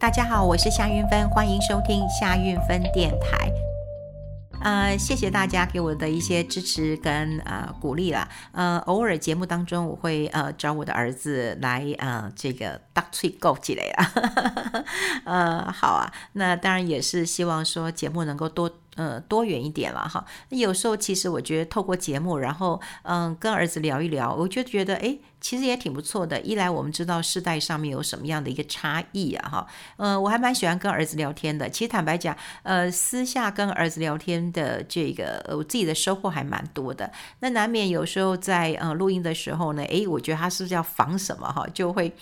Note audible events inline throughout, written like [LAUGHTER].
大家好，我是夏韵芬，欢迎收听夏韵芬电台。呃，谢谢大家给我的一些支持跟呃鼓励啦。呃，偶尔节目当中我会呃找我的儿子来呃这个打趣勾起来啊。[LAUGHS] 呃，好啊，那当然也是希望说节目能够多。呃，多元一点了哈。有时候其实我觉得透过节目，然后嗯，跟儿子聊一聊，我就觉得哎，其实也挺不错的。一来我们知道世代上面有什么样的一个差异啊哈。呃，我还蛮喜欢跟儿子聊天的。其实坦白讲，呃，私下跟儿子聊天的这个，我自己的收获还蛮多的。那难免有时候在呃录音的时候呢，哎，我觉得他是不是要防什么哈，就会。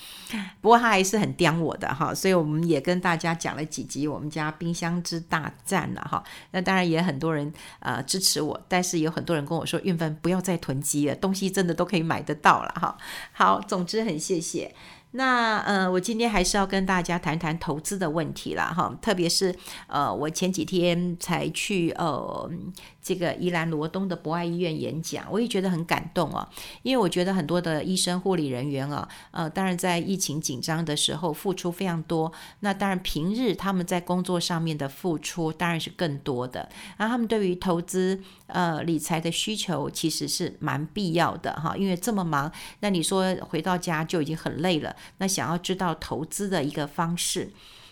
不过他还是很刁我的哈，所以我们也跟大家讲了几集我们家冰箱之大战了哈。那当然也很多人呃支持我，但是有很多人跟我说，运分不要再囤积了，东西真的都可以买得到了哈。[LAUGHS] 好，总之很谢谢。那呃，我今天还是要跟大家谈谈投资的问题了哈，特别是呃，我前几天才去呃。这个宜兰罗东的博爱医院演讲，我也觉得很感动啊，因为我觉得很多的医生护理人员啊，呃，当然在疫情紧张的时候付出非常多，那当然平日他们在工作上面的付出当然是更多的，那他们对于投资呃理财的需求其实是蛮必要的哈，因为这么忙，那你说回到家就已经很累了，那想要知道投资的一个方式。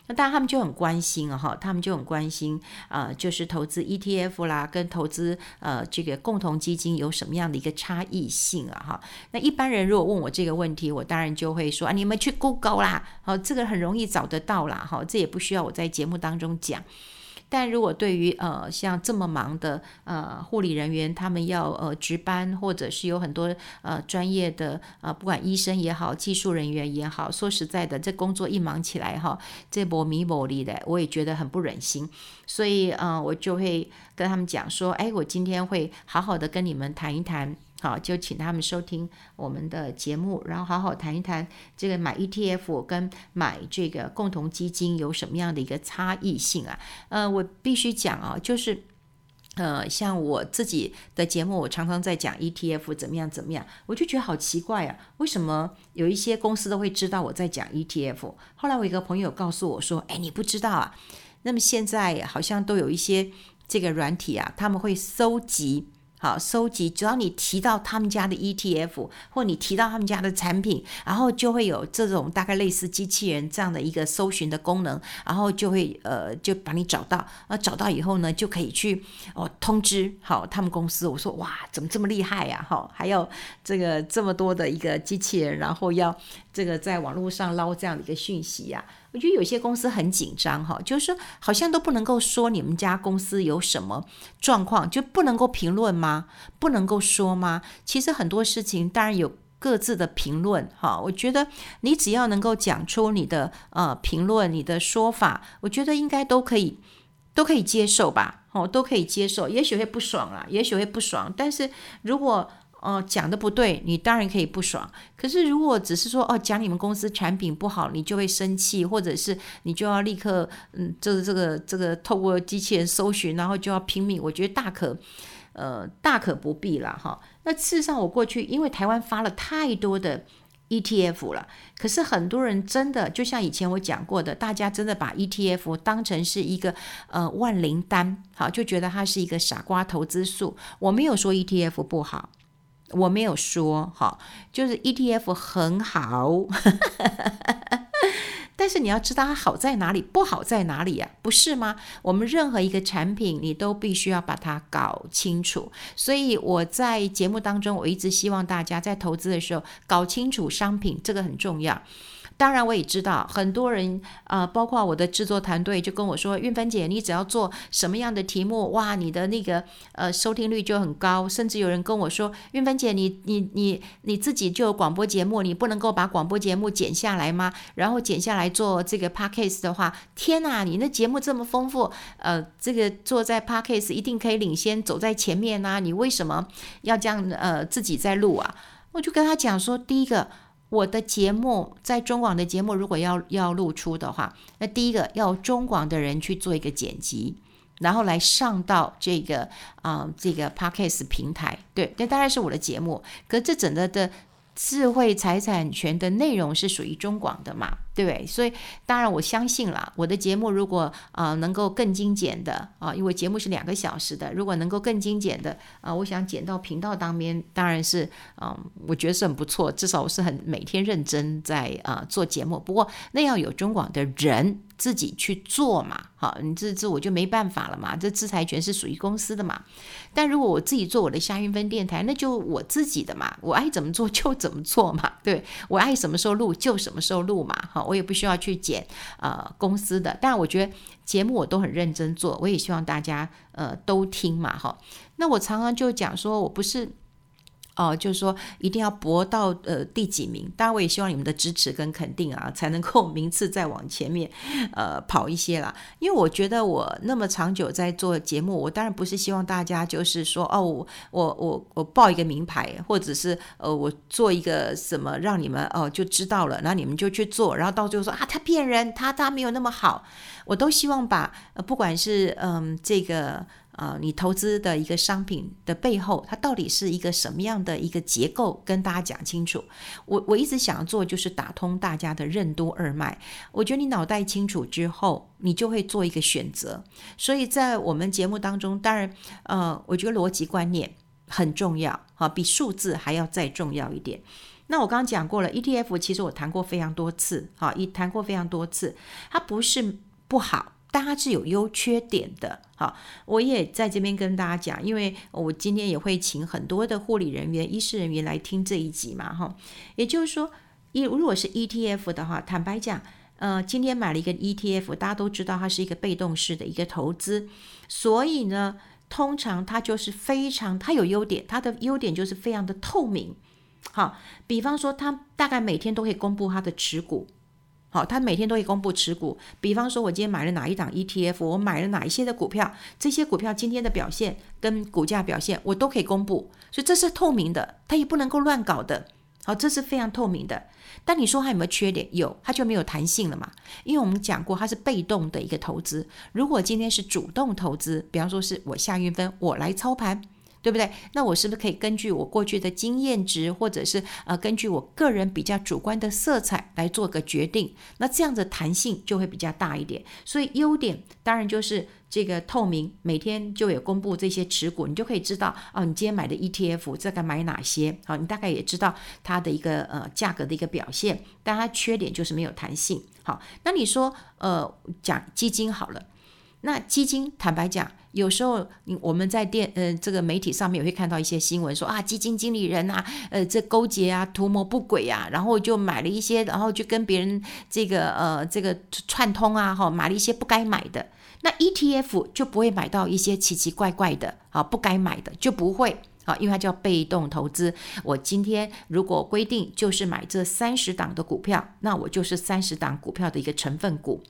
那当然，他们就很关心啊，哈，他们就很关心，啊，就是投资 ETF 啦，跟投资呃这个共同基金有什么样的一个差异性啊，哈。那一般人如果问我这个问题，我当然就会说啊，你们去 Google 啦，好，这个很容易找得到啦，哈，这也不需要我在节目当中讲。但如果对于呃像这么忙的呃护理人员，他们要呃值班，或者是有很多呃专业的呃不管医生也好，技术人员也好，说实在的，这工作一忙起来哈，这波米波里的，我也觉得很不忍心，所以呃我就会跟他们讲说，哎，我今天会好好的跟你们谈一谈。好，就请他们收听我们的节目，然后好好谈一谈这个买 ETF 跟买这个共同基金有什么样的一个差异性啊？呃，我必须讲啊，就是呃，像我自己的节目，我常常在讲 ETF 怎么样怎么样，我就觉得好奇怪啊，为什么有一些公司都会知道我在讲 ETF？后来我一个朋友告诉我说，哎，你不知道啊？那么现在好像都有一些这个软体啊，他们会搜集。好，收集，只要你提到他们家的 ETF，或你提到他们家的产品，然后就会有这种大概类似机器人这样的一个搜寻的功能，然后就会呃就把你找到，啊找到以后呢，就可以去哦通知好他们公司。我说哇，怎么这么厉害呀？哈，还有这个这么多的一个机器人，然后要这个在网络上捞这样的一个讯息呀。我觉得有些公司很紧张哈，就是好像都不能够说你们家公司有什么状况，就不能够评论吗？不能够说吗？其实很多事情当然有各自的评论哈。我觉得你只要能够讲出你的呃评论、你的说法，我觉得应该都可以都可以接受吧？哦，都可以接受。也许会不爽啊，也许会不爽，但是如果哦，讲的不对，你当然可以不爽。可是如果只是说哦，讲你们公司产品不好，你就会生气，或者是你就要立刻嗯，就是这个这个透过机器人搜寻，然后就要拼命，我觉得大可呃大可不必了哈。那事实上，我过去因为台湾发了太多的 ETF 了，可是很多人真的就像以前我讲过的，大家真的把 ETF 当成是一个呃万灵丹，好，就觉得它是一个傻瓜投资术。我没有说 ETF 不好。我没有说哈，就是 ETF 很好，[LAUGHS] 但是你要知道它好在哪里，不好在哪里呀？不是吗？我们任何一个产品，你都必须要把它搞清楚。所以我在节目当中，我一直希望大家在投资的时候搞清楚商品，这个很重要。当然，我也知道很多人，呃，包括我的制作团队，就跟我说：“韵芬姐，你只要做什么样的题目，哇，你的那个呃收听率就很高。”甚至有人跟我说：“韵芬姐，你你你你自己就有广播节目，你不能够把广播节目剪下来吗？然后剪下来做这个 podcast 的话，天哪，你那节目这么丰富，呃，这个做在 podcast 一定可以领先，走在前面啊！你为什么要这样呃自己在录啊？”我就跟他讲说：“第一个。”我的节目在中广的节目，如果要要露出的话，那第一个要中广的人去做一个剪辑，然后来上到这个啊、这个 Podcast 平台。对，那当然是我的节目。可这整个的智慧财产权的内容是属于中广的嘛，对？所以当然我相信了，我的节目如果啊、能够更精简的啊，因为节目是两个小时的，如果能够更精简的啊，我想剪到频道当边，当然是啊，我觉得是很不错，至少我是很每天认真在啊做节目。不过那要有中广的人。自己去做嘛，好，你这这我就没办法了嘛，这制裁权是属于公司的嘛。但如果我自己做我的夏韵芬电台，那就我自己的嘛，我爱怎么做就怎么做嘛，对，我爱什么时候录就什么时候录嘛，好，我也不需要去剪呃公司的。但我觉得节目我都很认真做，我也希望大家呃都听嘛，哈。那我常常就讲说我不是。哦，就是说一定要博到呃第几名，当然我也希望你们的支持跟肯定啊，才能够 [LAUGHS] 名次再往前面呃跑一些啦。因为我觉得我那么长久在做节目，我当然不是希望大家就是说哦，我我我我报一个名牌，或者是呃我做一个什么让你们哦就知道了，然后你们就去做，然后到最后说啊他骗人，他他没有那么好，我都希望把呃不管是嗯、这个。啊、你投资的一个商品的背后，它到底是一个什么样的一个结构？跟大家讲清楚。我我一直想要做，就是打通大家的任督二脉。我觉得你脑袋清楚之后，你就会做一个选择。所以在我们节目当中，当然，呃，我觉得逻辑观念很重要，哈，比数字还要再重要一点。那我刚刚讲过了，ETF 其实我谈过非常多次，哈，也谈过非常多次，它不是不好。大家是有优缺点的，好，我也在这边跟大家讲，因为我今天也会请很多的护理人员、医师人员来听这一集嘛，哈，也就是说，一如果是 ETF 的话，坦白讲，呃，今天买了一个 ETF，大家都知道它是一个被动式的一个投资，所以呢，通常它就是非常，它有优点，它的优点就是非常的透明，好，比方说，它大概每天都可以公布它的持股。好，他每天都会公布持股，比方说，我今天买了哪一档 ETF，我买了哪一些的股票，这些股票今天的表现跟股价表现，我都可以公布，所以这是透明的，它也不能够乱搞的。好，这是非常透明的。但你说它有没有缺点？有，它就没有弹性了嘛？因为我们讲过，它是被动的一个投资。如果今天是主动投资，比方说是我夏运分，我来操盘。对不对？那我是不是可以根据我过去的经验值，或者是呃根据我个人比较主观的色彩来做个决定？那这样子弹性就会比较大一点。所以优点当然就是这个透明，每天就有公布这些持股，你就可以知道哦，你今天买的 ETF 这该买哪些？好，你大概也知道它的一个呃价格的一个表现。但它缺点就是没有弹性。好，那你说呃讲基金好了，那基金坦白讲。有时候，我们在电呃这个媒体上面也会看到一些新闻说啊，基金经理人啊，呃这勾结啊，图谋不轨啊，然后就买了一些，然后就跟别人这个呃这个串通啊，哈，买了一些不该买的。那 ETF 就不会买到一些奇奇怪怪的啊，不该买的就不会啊，因为它叫被动投资。我今天如果规定就是买这三十档的股票，那我就是三十档股票的一个成分股，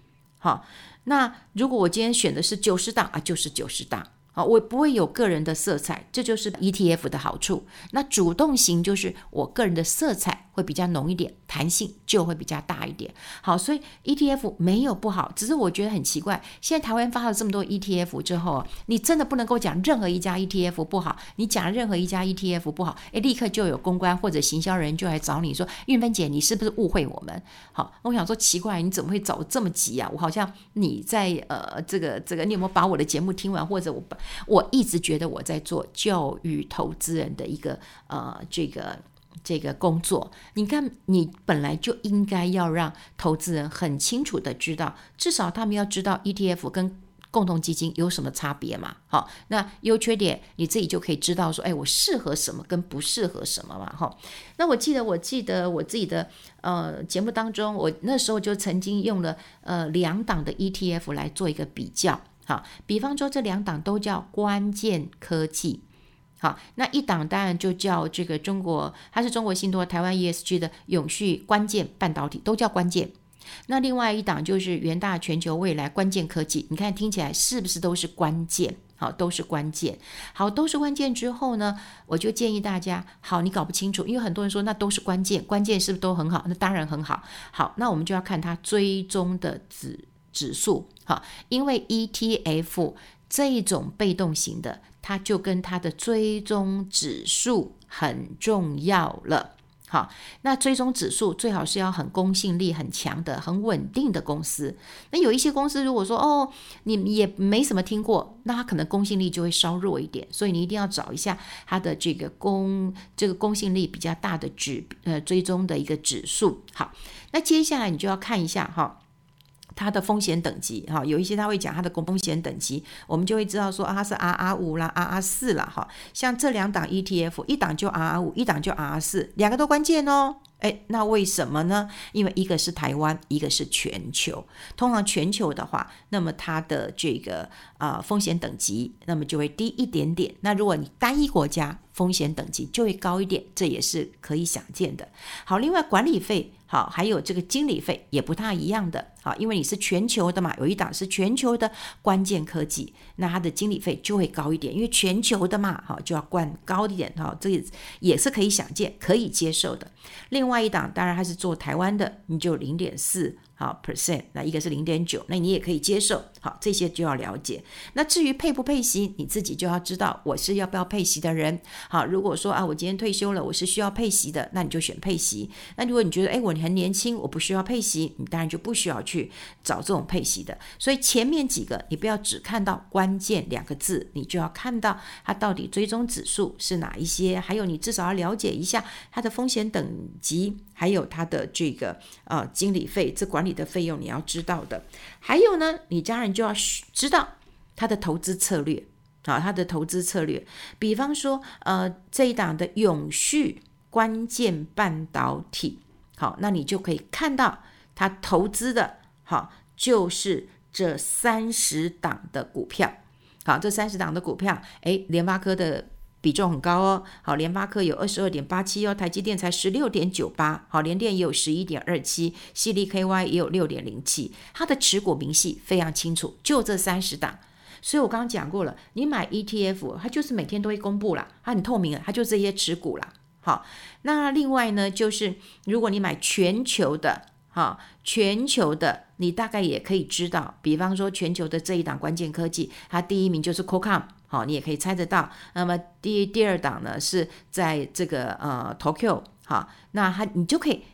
好。那如果我今天选的是九十档啊，就是九十档。啊，我不会有个人的色彩，这就是 ETF 的好处。那主动型就是我个人的色彩会比较浓一点，弹性就会比较大一点。好，所以 ETF 没有不好，只是我觉得很奇怪，现在台湾发了这么多 ETF 之后，你真的不能够讲任何一家 ETF 不好，你讲任何一家 ETF 不好，诶，立刻就有公关或者行销人就来找你说，韵芬姐，你是不是误会我们？好，我想说奇怪，你怎么会找这么急啊？我好像你在呃这个这个，你有没有把我的节目听完，或者我把。我一直觉得我在做教育投资人的一个呃这个这个工作。你看，你本来就应该要让投资人很清楚的知道，至少他们要知道 ETF 跟共同基金有什么差别嘛。好，那优缺点你自己就可以知道说，哎，我适合什么跟不适合什么嘛。哈，那我记得我记得我自己的呃节目当中，我那时候就曾经用了呃两档的 ETF 来做一个比较。好，比方说这两档都叫关键科技，好，那一档当然就叫这个中国，它是中国信托台湾 ESG 的永续关键半导体，都叫关键。那另外一档就是元大全球未来关键科技，你看听起来是不是都是关键？好，都是关键。好，都是关键之后呢，我就建议大家，好，你搞不清楚，因为很多人说那都是关键，关键是不是都很好？那当然很好。好，那我们就要看它追踪的指指数。好，因为 ETF 这一种被动型的，它就跟它的追踪指数很重要了。好，那追踪指数最好是要很公信力很强的、很稳定的公司。那有一些公司，如果说哦，你也没什么听过，那它可能公信力就会稍弱一点。所以你一定要找一下它的这个公这个公信力比较大的指呃追踪的一个指数。好，那接下来你就要看一下哈。它的风险等级哈，有一些他会讲它的风险等级，我们就会知道说啊，它是 RR 五啦，RR 四啦哈。像这两档 ETF，一档就 RR 五，一档就 RR 四，两个都关键哦。诶，那为什么呢？因为一个是台湾，一个是全球。通常全球的话，那么它的这个啊、风险等级，那么就会低一点点。那如果你单一国家，风险等级就会高一点，这也是可以想见的。好，另外管理费。好，还有这个经理费也不太一样的，好，因为你是全球的嘛，有一档是全球的关键科技，那它的经理费就会高一点，因为全球的嘛，好，就要灌高一点，哈，这也是可以想见、可以接受的。另另外一档当然还是做台湾的，你就零点四。好，percent，那一个是零点九，那你也可以接受。好，这些就要了解。那至于配不配息，你自己就要知道，我是要不要配息的人。好，如果说啊，我今天退休了，我是需要配息的，那你就选配息。那如果你觉得，哎，我很年轻，我不需要配息，你当然就不需要去找这种配息的。所以前面几个，你不要只看到关键两个字，你就要看到它到底追踪指数是哪一些，还有你至少要了解一下它的风险等级。还有他的这个呃经理费，这管理的费用你要知道的。还有呢，你家人就要知道他的投资策略啊，他的投资策略。比方说，呃，这一档的永续关键半导体，好，那你就可以看到他投资的，好，就是这三十档的股票。好，这三十档的股票，诶，联发科的。比重很高哦，好，联发科有二十二点八七哦，台积电才十六点九八，好，联电也有十一点二七，矽力 KY 也有六点零七，它的持股明细非常清楚，就这三十档，所以我刚刚讲过了，你买 ETF，它就是每天都会公布了，它很透明啊，它就这些持股了，好，那另外呢，就是如果你买全球的，哈，全球的，你大概也可以知道，比方说全球的这一档关键科技，它第一名就是 Qualcomm。好，你也可以猜得到。那么第第二档呢，是在这个呃 Tokyo。好，那它你就可以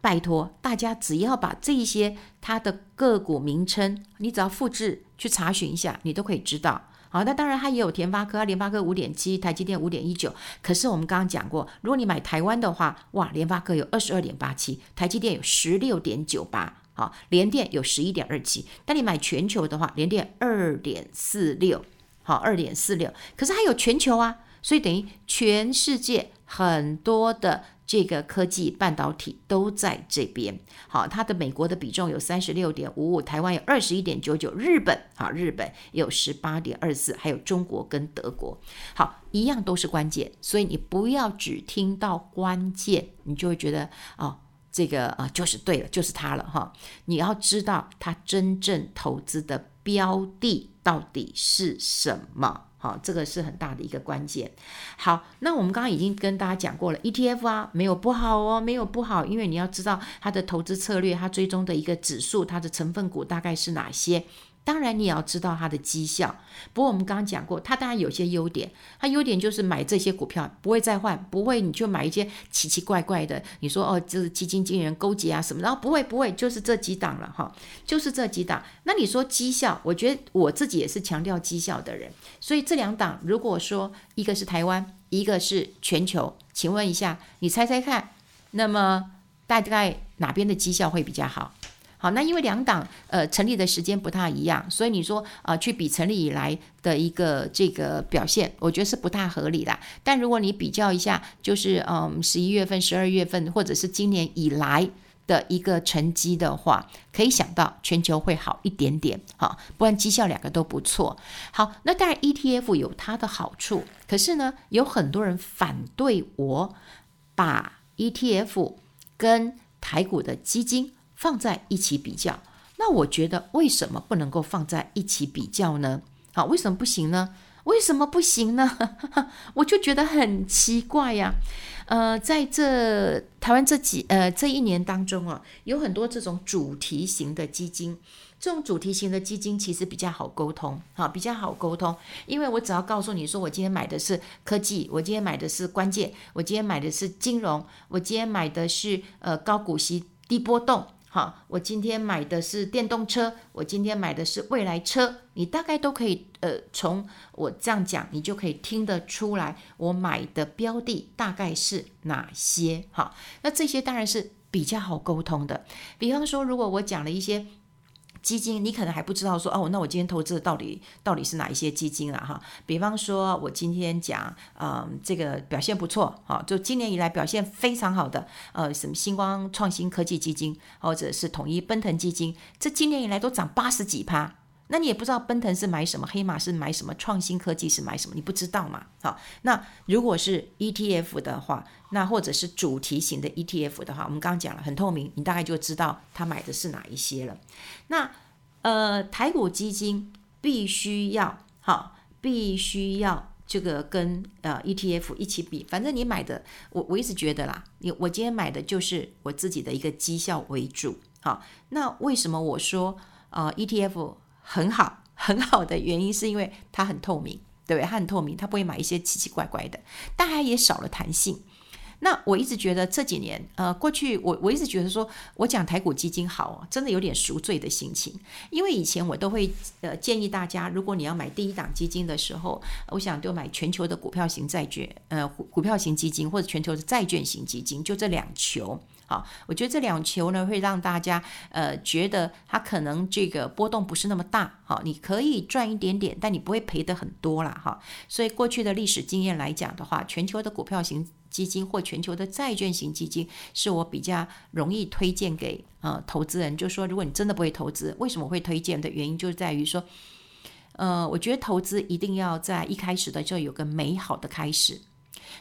拜托大家，只要把这一些它的个股名称，你只要复制去查询一下，你都可以知道。好，那当然它也有联发科，联发科五点七，台积电五点一九。可是我们刚刚讲过，如果你买台湾的话，哇，联发科有二十二点八七，台积电有十六点九八，好，联电有十一点二七。但你买全球的话，联电二点四六。好，二点四六，可是还有全球啊，所以等于全世界很多的这个科技半导体都在这边。好，它的美国的比重有三十六点五五，台湾有二十一点九九，日本好，日本有十八点二四，还有中国跟德国，好，一样都是关键，所以你不要只听到关键，你就会觉得哦，这个啊就是对了，就是它了哈。你要知道它真正投资的标的。到底是什么？好，这个是很大的一个关键。好，那我们刚刚已经跟大家讲过了，ETF 啊，没有不好哦，没有不好，因为你要知道它的投资策略，它追踪的一个指数，它的成分股大概是哪些。当然，你也要知道它的绩效。不过我们刚刚讲过，它当然有些优点。它优点就是买这些股票不会再换，不会你就买一些奇奇怪怪的。你说哦，这是基金经理人勾结啊什么？然后不会不会，就是这几档了哈，就是这几档。那你说绩效，我觉得我自己也是强调绩效的人。所以这两档，如果说一个是台湾，一个是全球，请问一下，你猜猜看，那么大概哪边的绩效会比较好？好，那因为两党呃成立的时间不太一样，所以你说呃去比成立以来的一个这个表现，我觉得是不太合理的。但如果你比较一下，就是嗯十一月份、十二月份，或者是今年以来的一个成绩的话，可以想到全球会好一点点。好，不然绩效两个都不错。好，那当然 ETF 有它的好处，可是呢，有很多人反对我把 ETF 跟台股的基金。放在一起比较，那我觉得为什么不能够放在一起比较呢？好，为什么不行呢？为什么不行呢？[LAUGHS] 我就觉得很奇怪呀。呃，在这台湾这几呃这一年当中啊，有很多这种主题型的基金。这种主题型的基金其实比较好沟通，哈，比较好沟通，因为我只要告诉你说，我今天买的是科技，我今天买的是关键，我今天买的是金融，我今天买的是呃高股息低波动，好，我今天买的是电动车，我今天买的是未来车，你大概都可以呃从我这样讲，你就可以听得出来我买的标的大概是哪些，好，那这些当然是比较好沟通的，比方说如果我讲了一些。基金，你可能还不知道说哦，那我今天投资的到底到底是哪一些基金了哈？比方说，我今天讲，嗯，这个表现不错，哈，就今年以来表现非常好的，呃，什么星光创新科技基金，或者是统一奔腾基金，这今年以来都涨八十几趴。那你也不知道奔腾是买什么，黑马是买什么，创新科技是买什么，你不知道嘛？好，那如果是 ETF 的话，那或者是主题型的 ETF 的话，我们刚刚讲了很透明，你大概就知道他买的是哪一些了。那呃，台股基金必须要好，必须要这个跟呃 ETF 一起比，反正你买的，我我一直觉得啦，你我今天买的就是我自己的一个绩效为主。好，那为什么我说呃 ETF？很好，很好的原因是因为它很透明，对不对？它很透明，它不会买一些奇奇怪怪的，但还也少了弹性。那我一直觉得这几年，呃，过去我我一直觉得说，我讲台股基金好，真的有点赎罪的心情，因为以前我都会呃建议大家，如果你要买第一档基金的时候，我想就买全球的股票型债券，呃，股票型基金或者全球的债券型基金，就这两球。好，我觉得这两球呢，会让大家呃觉得它可能这个波动不是那么大，好，你可以赚一点点，但你不会赔的很多啦。哈。所以过去的历史经验来讲的话，全球的股票型基金或全球的债券型基金是我比较容易推荐给呃投资人。就说，如果你真的不会投资，为什么会推荐的原因，就在于说，呃，我觉得投资一定要在一开始的就有个美好的开始。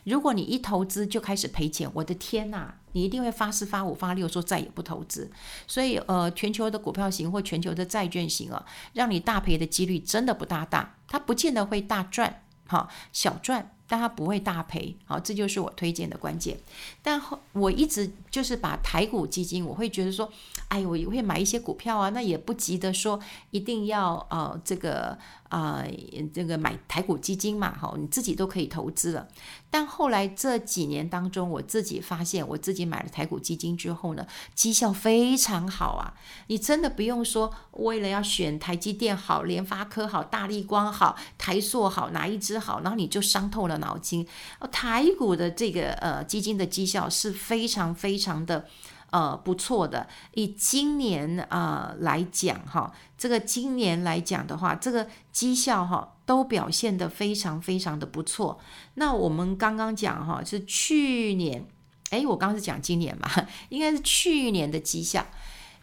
如果你一投资就开始赔钱，我的天呐，你一定会发四发五发六，说再也不投资。所以，呃，全球的股票型或全球的债券型啊，让你大赔的几率真的不大大，它不见得会大赚，哈，小赚。但它不会大赔，好，这就是我推荐的关键。但我一直就是把台股基金，我会觉得说，哎，我也会买一些股票啊，那也不急得说一定要呃这个啊、这个买台股基金嘛，哈，你自己都可以投资了。但后来这几年当中，我自己发现，我自己买了台股基金之后呢，绩效非常好啊。你真的不用说，为了要选台积电好、联发科好、大立光好、台塑好，哪一支好，然后你就伤透了。脑筋，台股的这个呃基金的绩效是非常非常的呃不错的。以今年啊、来讲哈，这个今年来讲的话，这个绩效哈都表现得非常非常的不错。那我们刚刚讲哈是去年，诶，我刚刚是讲今年嘛，应该是去年的绩效。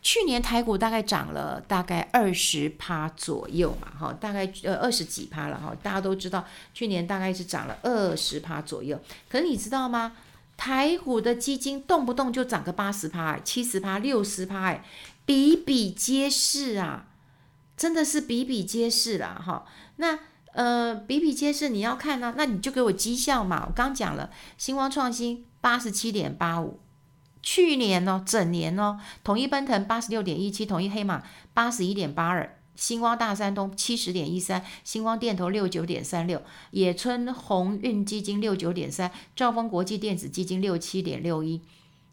去年台股大概涨了大概二十趴左右嘛，哈，大概呃二十几趴了哈。大家都知道，去年大概是涨了二十趴左右。可是你知道吗？台股的基金动不动就涨个八十趴、七十趴、六十趴，哎，比比皆是啊，真的是比比皆是了哈。那呃，比比皆是，你要看呢、那你就给我绩效嘛。我刚讲了，星光创新八十七点八五。去年哦，整年哦，统一奔腾八十六点一七，统一黑马八十一点八二，星光大三通七十点一三，星光电投六九点三六，野村鸿运基金六九点三，兆丰国际电子基金六七点六一，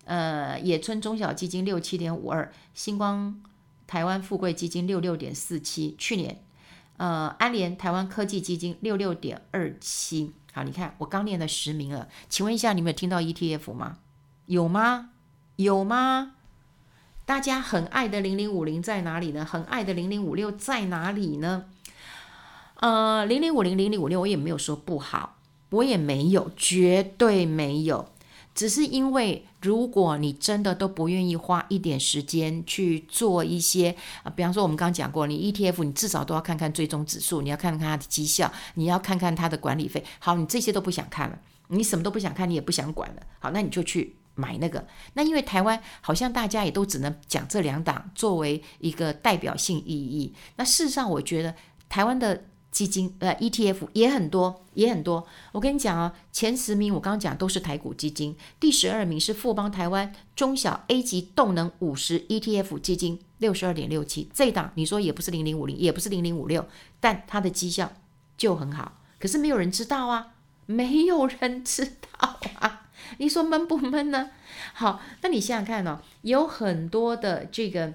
呃，野村中小基金六七点五二，星光台湾富贵基金六六点四七，去年，呃，安联台湾科技基金六六点二七。好，你看我刚念了十名了，请问一下，你们有听到 ETF 吗？有吗？有吗？大家很爱的零零五零在哪里呢？很爱的零零五六在哪里呢？呃，零零五零零零五六我也没有说不好，我也没有，绝对没有。只是因为如果你真的都不愿意花一点时间去做一些啊、比方说我们刚刚讲过，你 ETF 你至少都要看看追踪指数，你要看看它的绩效，你要看看它的管理费。好，你这些都不想看了，你什么都不想看，你也不想管了。好，那你就去。买那个，那因为台湾好像大家也都只能讲这两档作为一个代表性意义。那事实上，我觉得台湾的基金呃 ETF 也很多，也很多。我跟你讲啊，前十名我刚刚讲都是台股基金，第十二名是富邦台湾中小 A 级动能五十 ETF 基金，六十二点六七。这一档你说也不是零零五零，也不是零零五六，但它的绩效就很好。可是没有人知道啊，没有人知道啊。你说闷不闷呢？[LAUGHS] 好，那你想想看哦，有很多的这个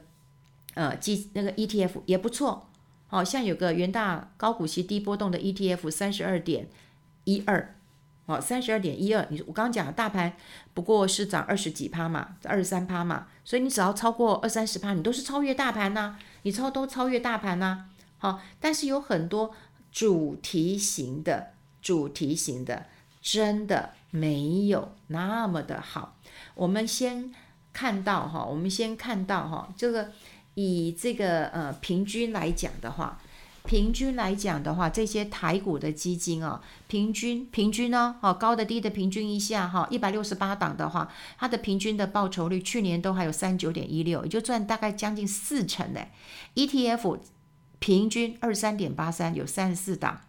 呃基那个 ETF 也不错。好像有个元大高股息低波动的 ETF 三十二点一二，哦，三十二点一二。你我刚刚讲的大盘不过是涨二十几趴嘛，二十三趴嘛，所以你只要超过二三十趴，你都是超越大盘呐、你超都超越大盘呐、好，但是有很多主题型的，主题型的真的没有那么的好。我们先看到哈，我们先看到哈这个。以这个呃平均来讲的话，平均来讲的话，这些台股的基金啊，平均平均呢，哦高的低的平均一下哈，一百六十八档的话，它的平均的报酬率去年都还有三九点一六，也就赚大概将近四成呢。ETF 平均二三点八三，有三十四档。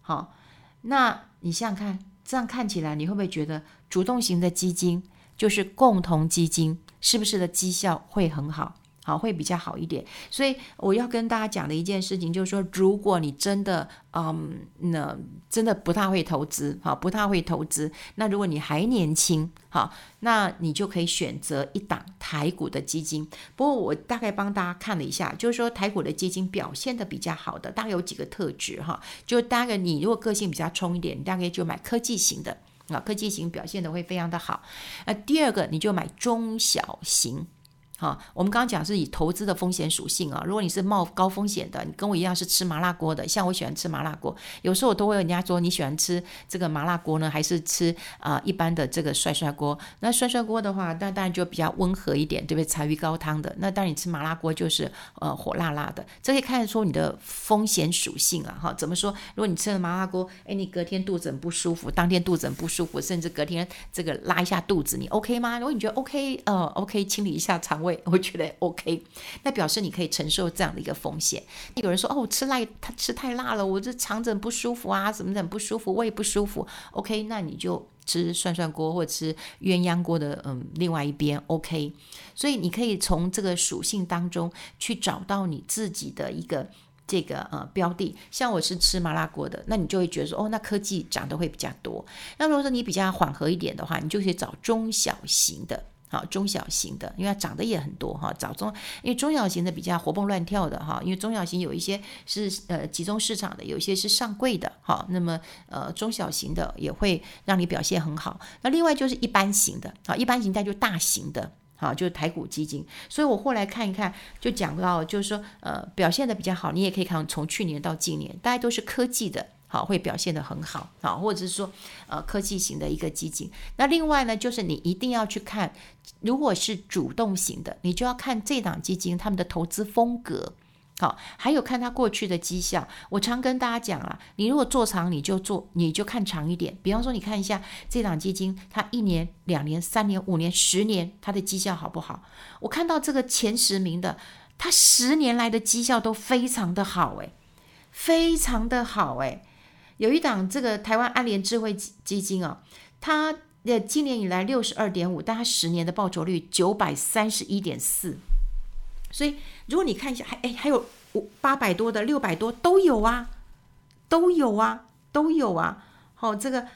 好，那你想想看，这样看起来你会不会觉得主动型的基金就是共同基金，是不是的绩效会很好？好，会比较好一点。所以我要跟大家讲的一件事情就是说，如果你真的，嗯，那真的不太会投资，哈，不太会投资，那如果你还年轻，哈，那你就可以选择一档台股的基金。不过我大概帮大家看了一下，就是说台股的基金表现的比较好的，大概有几个特质哈。就大概你如果个性比较冲一点，你大概就买科技型的啊，科技型表现的会非常的好。那第二个你就买中小型。好，我们刚刚讲是以投资的风险属性啊。如果你是冒高风险的，你跟我一样是吃麻辣锅的，像我喜欢吃麻辣锅，有时候我都会有人家说你喜欢吃这个麻辣锅呢，还是吃啊、一般的这个涮涮锅？那涮涮锅的话，那当然就比较温和一点，对不对？柴鱼高汤的。那当然你吃麻辣锅就是呃火辣辣的，这可以看出你的风险属性啊哈。怎么说？如果你吃了麻辣锅，哎，你隔天肚子很不舒服，当天肚子很不舒服，甚至隔天这个拉一下肚子，你 OK 吗？如果你觉得 OK，呃，OK，清理一下肠胃。[LAUGHS] 我觉得 OK，那表示你可以承受这样的一个风险。有人说哦，我吃辣，他吃太辣了，我这肠子不舒服啊，什么怎么不舒服，胃不舒服。OK，那你就吃涮涮锅或者吃鸳鸯锅的，嗯，另外一边 OK。所以你可以从这个属性当中去找到你自己的一个这个呃标的。像我是吃麻辣锅的，那你就会觉得说哦，那科技涨得会比较多。那如果说你比较缓和一点的话，你就可以找中小型的。好，中小型的，因为它涨的也很多哈，找中，因为中小型的比较活蹦乱跳的哈，因为中小型有一些是呃集中市场的，有一些是上柜的哈，那么呃中小型的也会让你表现很好。那另外就是一般型的，啊，一般型它就大型的，好，就是台股基金。所以我后来看一看，就讲到就是说呃表现的比较好，你也可以看从去年到今年，大家都是科技的。好，会表现得很好，啊，或者是说，呃，科技型的一个基金。那另外呢，就是你一定要去看，如果是主动型的，你就要看这档基金他们的投资风格，好，还有看他过去的绩效。我常跟大家讲啊，你如果做长，你就做，你就看长一点。比方说，你看一下这档基金，它一年、两年、三年、五年、十年，它的绩效好不好？我看到这个前十名的，它十年来的绩效都非常的好，诶，非常的好，诶。有一档这个台湾安联智慧基金哦，它的今年以来六十二点五，但它十年的报酬率九百三十一点四，所以如果你看一下，还哎还有五八百多的六百多都有啊，都有啊，都有啊。好，这个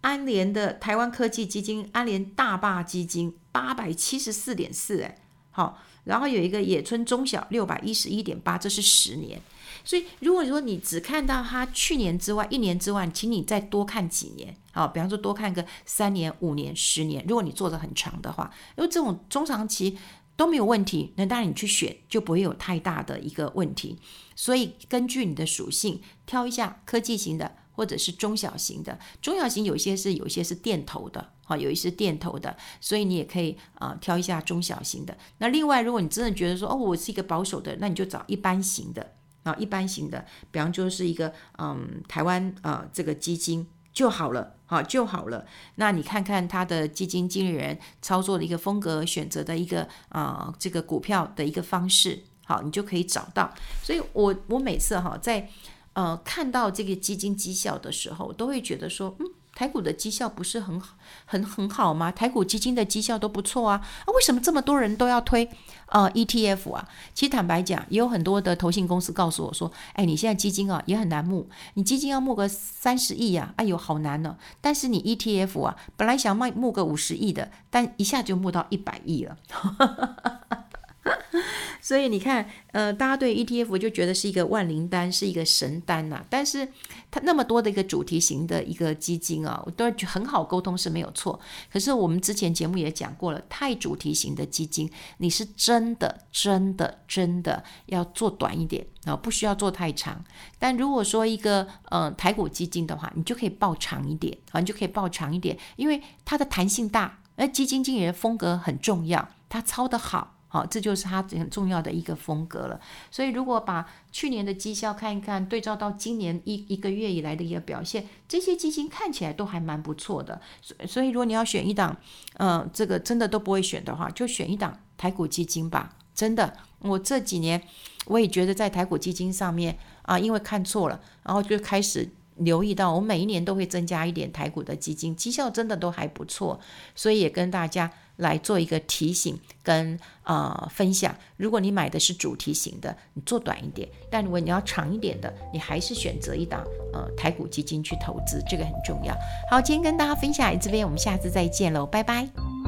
安联的台湾科技基金安联大坝基金八百七十四点四，哎，好，然后有一个野村中小六百一十一点八，这是十年。所以，如果说你只看到它去年之外、一年之外，请你再多看几年，好，比方说多看个三年、五年、十年。如果你做的很长的话，因为这种中长期都没有问题，那当然你去选就不会有太大的一个问题。所以，根据你的属性挑一下科技型的，或者是中小型的。中小型有些是有些是电投的，好，有一些是电投的，所以你也可以啊、挑一下中小型的。那另外，如果你真的觉得说哦，我是一个保守的，那你就找一般型的。啊，一般型的，比方就是一个嗯，台湾呃这个基金就好了，好就好了。那你看看他的基金经理人操作的一个风格，选择的一个啊、这个股票的一个方式，好，你就可以找到。所以我我每次哈在呃看到这个基金绩效的时候，都会觉得说，嗯。台股的绩效不是很好，很很好吗？台股基金的绩效都不错啊，啊，为什么这么多人都要推呃 ETF 啊？其实坦白讲，也有很多的投信公司告诉我说，哎，你现在基金啊也很难募，你基金要募个三十亿呀，哎呦好难呢、但是你 ETF 啊，本来想卖募个五十亿的，但一下就募到一百亿了。[LAUGHS] [LAUGHS] 所以你看，呃，大家对 ETF 就觉得是一个万灵丹，是一个神丹呐、但是它那么多的一个主题型的一个基金啊，我都很好沟通是没有错。可是我们之前节目也讲过了，太主题型的基金，你是真的、真的、真的要做短一点啊，不需要做太长。但如果说一个呃台股基金的话，你就可以抱长一点啊，你就可以抱长一点，因为它的弹性大，而基金经理的风格很重要，它操得好。好，这就是它很重要的一个风格了。所以，如果把去年的绩效看一看，对照到今年一一个月以来的一个表现，这些基金看起来都还蛮不错的。所，所以如果你要选一档，呃，这个真的都不会选的话，就选一档台股基金吧。真的，我这几年我也觉得在台股基金上面啊，因为看错了，然后就开始留意到，我每一年都会增加一点台股的基金，绩效真的都还不错。所以也跟大家。来做一个提醒跟呃分享。如果你买的是主题型的，你做短一点；但如果你要长一点的，你还是选择一档呃台股基金去投资，这个很重要。好，今天跟大家分享这边，我们下次再见喽，拜拜。